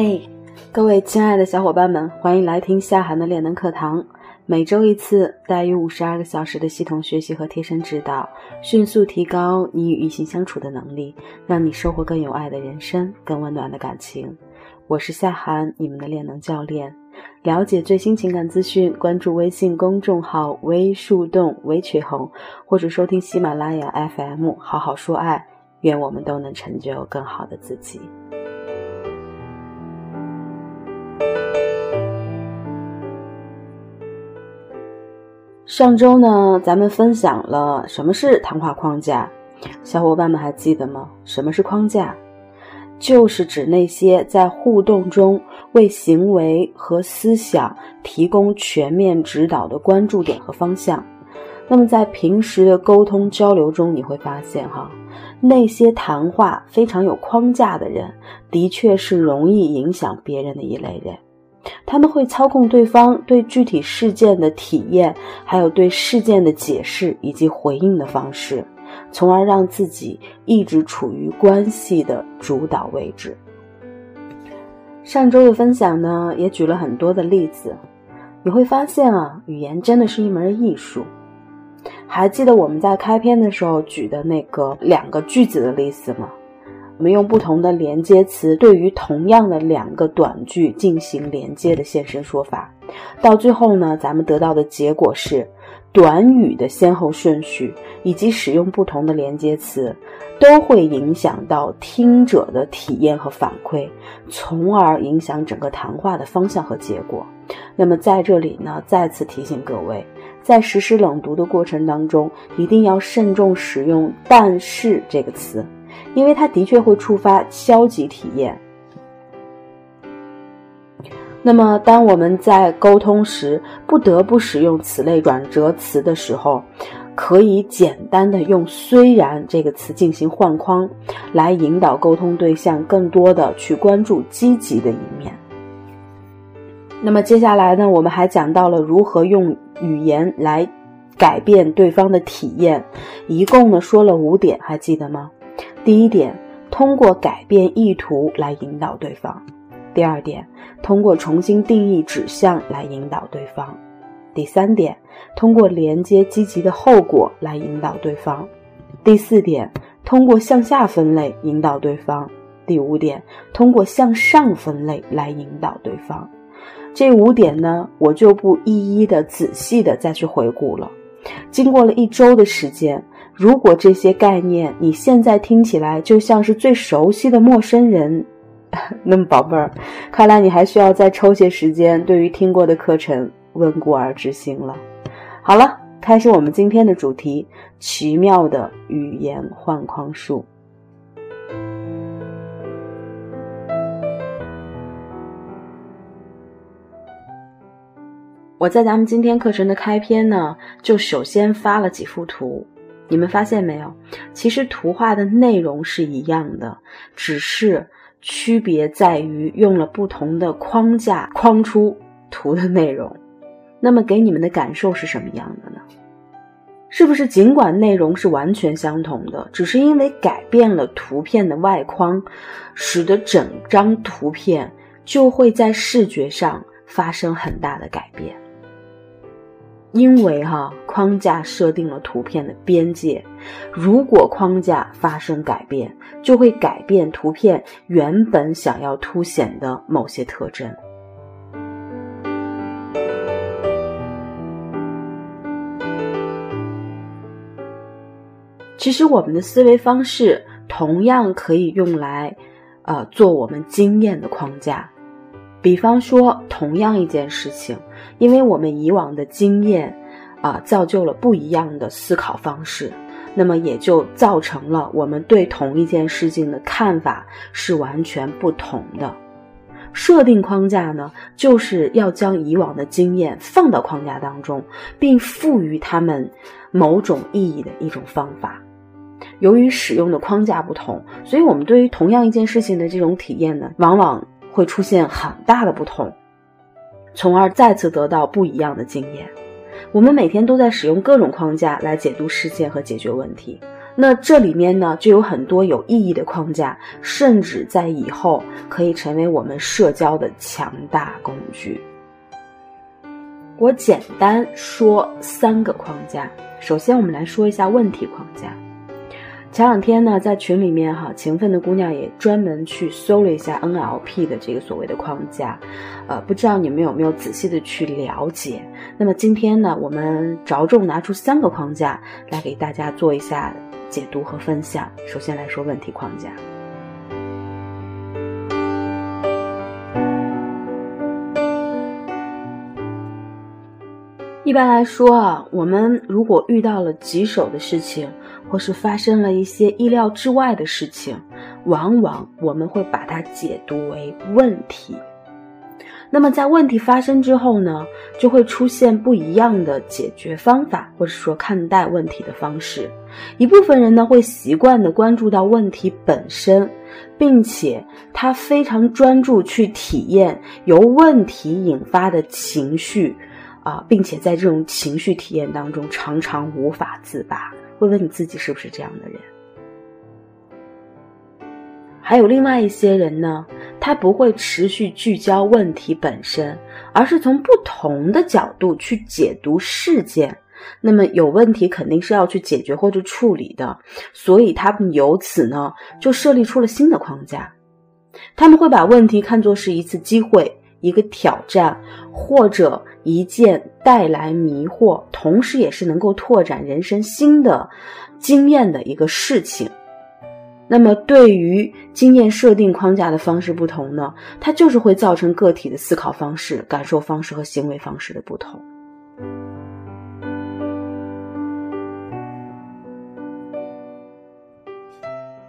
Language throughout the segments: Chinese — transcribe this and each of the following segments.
嘿，各位亲爱的小伙伴们，欢迎来听夏涵的练能课堂。每周一次，大于五十二个小时的系统学习和贴身指导，迅速提高你与异性相处的能力，让你收获更有爱的人生，更温暖的感情。我是夏涵，你们的练能教练。了解最新情感资讯，关注微信公众号“微树洞微曲红”，或者收听喜马拉雅 FM“ 好好说爱”。愿我们都能成就更好的自己。上周呢，咱们分享了什么是谈话框架，小伙伴们还记得吗？什么是框架？就是指那些在互动中为行为和思想提供全面指导的关注点和方向。那么在平时的沟通交流中，你会发现哈，那些谈话非常有框架的人，的确是容易影响别人的一类人。他们会操控对方对具体事件的体验，还有对事件的解释以及回应的方式，从而让自己一直处于关系的主导位置。上周的分享呢，也举了很多的例子，你会发现啊，语言真的是一门艺术。还记得我们在开篇的时候举的那个两个句子的例子吗？我们用不同的连接词对于同样的两个短句进行连接的现身说法，到最后呢，咱们得到的结果是，短语的先后顺序以及使用不同的连接词，都会影响到听者的体验和反馈，从而影响整个谈话的方向和结果。那么在这里呢，再次提醒各位。在实施冷读的过程当中，一定要慎重使用“但是”这个词，因为它的确会触发消极体验。那么，当我们在沟通时不得不使用此类转折词的时候，可以简单的用“虽然”这个词进行换框，来引导沟通对象更多的去关注积极的一面。那么接下来呢，我们还讲到了如何用语言来改变对方的体验，一共呢说了五点，还记得吗？第一点，通过改变意图来引导对方；第二点，通过重新定义指向来引导对方；第三点，通过连接积极的后果来引导对方；第四点，通过向下分类引导对方；第五点，通过向上分类来引导对方。这五点呢，我就不一一的仔细的再去回顾了。经过了一周的时间，如果这些概念你现在听起来就像是最熟悉的陌生人，那么宝贝儿，看来你还需要再抽些时间，对于听过的课程温故而知新了。好了，开始我们今天的主题：奇妙的语言换框术。我在咱们今天课程的开篇呢，就首先发了几幅图，你们发现没有？其实图画的内容是一样的，只是区别在于用了不同的框架框出图的内容。那么给你们的感受是什么样的呢？是不是尽管内容是完全相同的，只是因为改变了图片的外框，使得整张图片就会在视觉上发生很大的改变？因为哈框架设定了图片的边界，如果框架发生改变，就会改变图片原本想要凸显的某些特征。其实我们的思维方式同样可以用来，呃，做我们经验的框架。比方说，同样一件事情，因为我们以往的经验，啊，造就了不一样的思考方式，那么也就造成了我们对同一件事情的看法是完全不同的。设定框架呢，就是要将以往的经验放到框架当中，并赋予他们某种意义的一种方法。由于使用的框架不同，所以我们对于同样一件事情的这种体验呢，往往。会出现很大的不同，从而再次得到不一样的经验。我们每天都在使用各种框架来解读事件和解决问题，那这里面呢，就有很多有意义的框架，甚至在以后可以成为我们社交的强大工具。我简单说三个框架。首先，我们来说一下问题框架。前两天呢，在群里面哈，勤奋的姑娘也专门去搜了一下 NLP 的这个所谓的框架，呃，不知道你们有没有仔细的去了解？那么今天呢，我们着重拿出三个框架来给大家做一下解读和分享。首先来说问题框架。一般来说啊，我们如果遇到了棘手的事情，或是发生了一些意料之外的事情，往往我们会把它解读为问题。那么在问题发生之后呢，就会出现不一样的解决方法，或者说看待问题的方式。一部分人呢会习惯的关注到问题本身，并且他非常专注去体验由问题引发的情绪。啊，并且在这种情绪体验当中，常常无法自拔。问问你自己是不是这样的人？还有另外一些人呢，他不会持续聚焦问题本身，而是从不同的角度去解读事件。那么有问题肯定是要去解决或者处理的，所以他们由此呢就设立出了新的框架。他们会把问题看作是一次机会。一个挑战，或者一件带来迷惑，同时也是能够拓展人生新的经验的一个事情。那么，对于经验设定框架的方式不同呢，它就是会造成个体的思考方式、感受方式和行为方式的不同。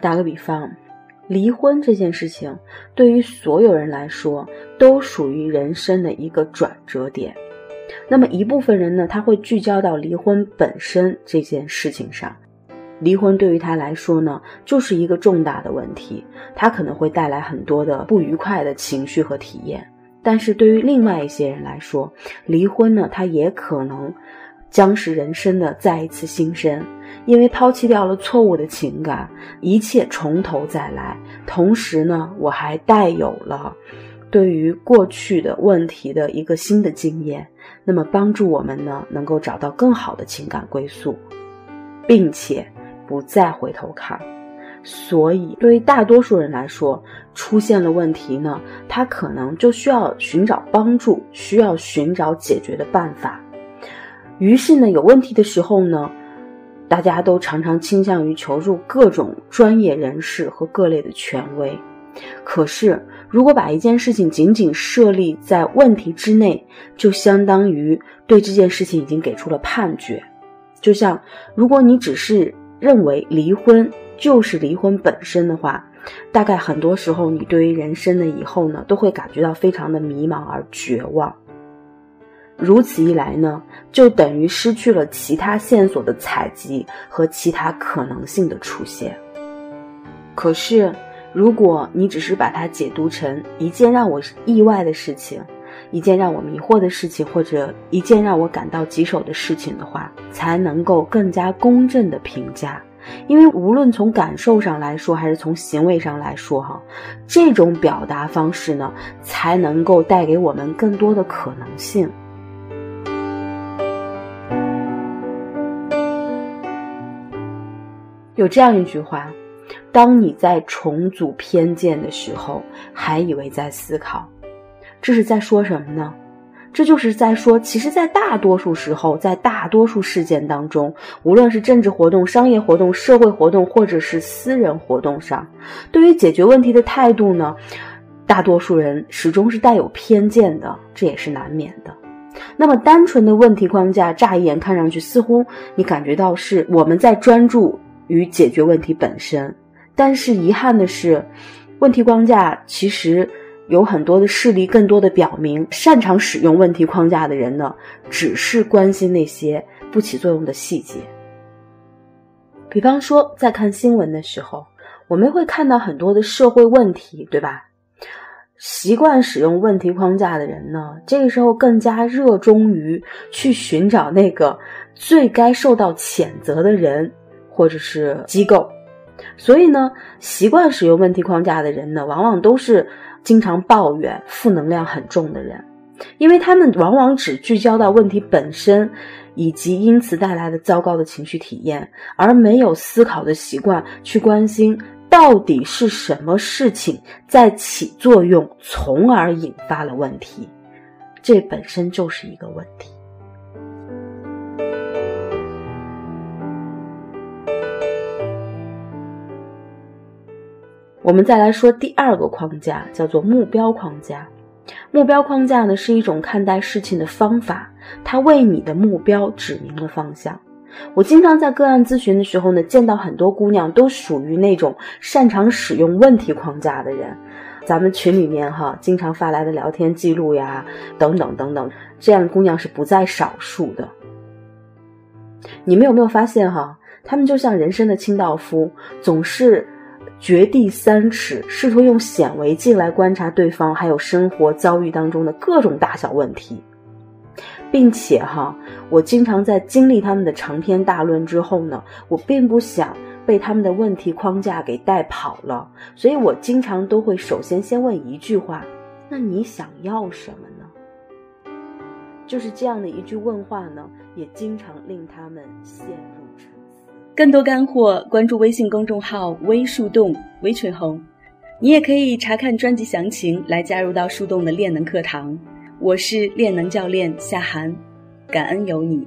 打个比方。离婚这件事情，对于所有人来说，都属于人生的一个转折点。那么一部分人呢，他会聚焦到离婚本身这件事情上。离婚对于他来说呢，就是一个重大的问题，他可能会带来很多的不愉快的情绪和体验。但是对于另外一些人来说，离婚呢，他也可能将是人生的再一次新生。因为抛弃掉了错误的情感，一切从头再来。同时呢，我还带有了对于过去的问题的一个新的经验，那么帮助我们呢，能够找到更好的情感归宿，并且不再回头看。所以，对于大多数人来说，出现了问题呢，他可能就需要寻找帮助，需要寻找解决的办法。于是呢，有问题的时候呢。大家都常常倾向于求助各种专业人士和各类的权威，可是如果把一件事情仅仅设立在问题之内，就相当于对这件事情已经给出了判决。就像如果你只是认为离婚就是离婚本身的话，大概很多时候你对于人生的以后呢，都会感觉到非常的迷茫而绝望。如此一来呢，就等于失去了其他线索的采集和其他可能性的出现。可是，如果你只是把它解读成一件让我意外的事情，一件让我迷惑的事情，或者一件让我感到棘手的事情的话，才能够更加公正的评价。因为无论从感受上来说，还是从行为上来说，哈，这种表达方式呢，才能够带给我们更多的可能性。有这样一句话：当你在重组偏见的时候，还以为在思考，这是在说什么呢？这就是在说，其实，在大多数时候，在大多数事件当中，无论是政治活动、商业活动、社会活动，或者是私人活动上，对于解决问题的态度呢，大多数人始终是带有偏见的，这也是难免的。那么，单纯的问题框架，乍一眼看上去，似乎你感觉到是我们在专注。与解决问题本身，但是遗憾的是，问题框架其实有很多的事例，更多的表明，擅长使用问题框架的人呢，只是关心那些不起作用的细节。比方说，在看新闻的时候，我们会看到很多的社会问题，对吧？习惯使用问题框架的人呢，这个时候更加热衷于去寻找那个最该受到谴责的人。或者是机构。所以呢，习惯使用问题框架的人呢，往往都是经常抱怨、负能量很重的人，因为他们往往只聚焦到问题本身，以及因此带来的糟糕的情绪体验，而没有思考的习惯去关心到底是什么事情在起作用，从而引发了问题。这本身就是一个问题。我们再来说第二个框架，叫做目标框架。目标框架呢是一种看待事情的方法，它为你的目标指明了方向。我经常在个案咨询的时候呢，见到很多姑娘都属于那种擅长使用问题框架的人。咱们群里面哈，经常发来的聊天记录呀，等等等等，这样的姑娘是不在少数的。你们有没有发现哈？她们就像人生的清道夫，总是。掘地三尺，试图用显微镜来观察对方，还有生活遭遇当中的各种大小问题，并且哈，我经常在经历他们的长篇大论之后呢，我并不想被他们的问题框架给带跑了，所以我经常都会首先先问一句话：那你想要什么呢？就是这样的一句问话呢，也经常令他们陷入。更多干货，关注微信公众号“微树洞”微吹红，你也可以查看专辑详情来加入到树洞的练能课堂。我是练能教练夏涵，感恩有你。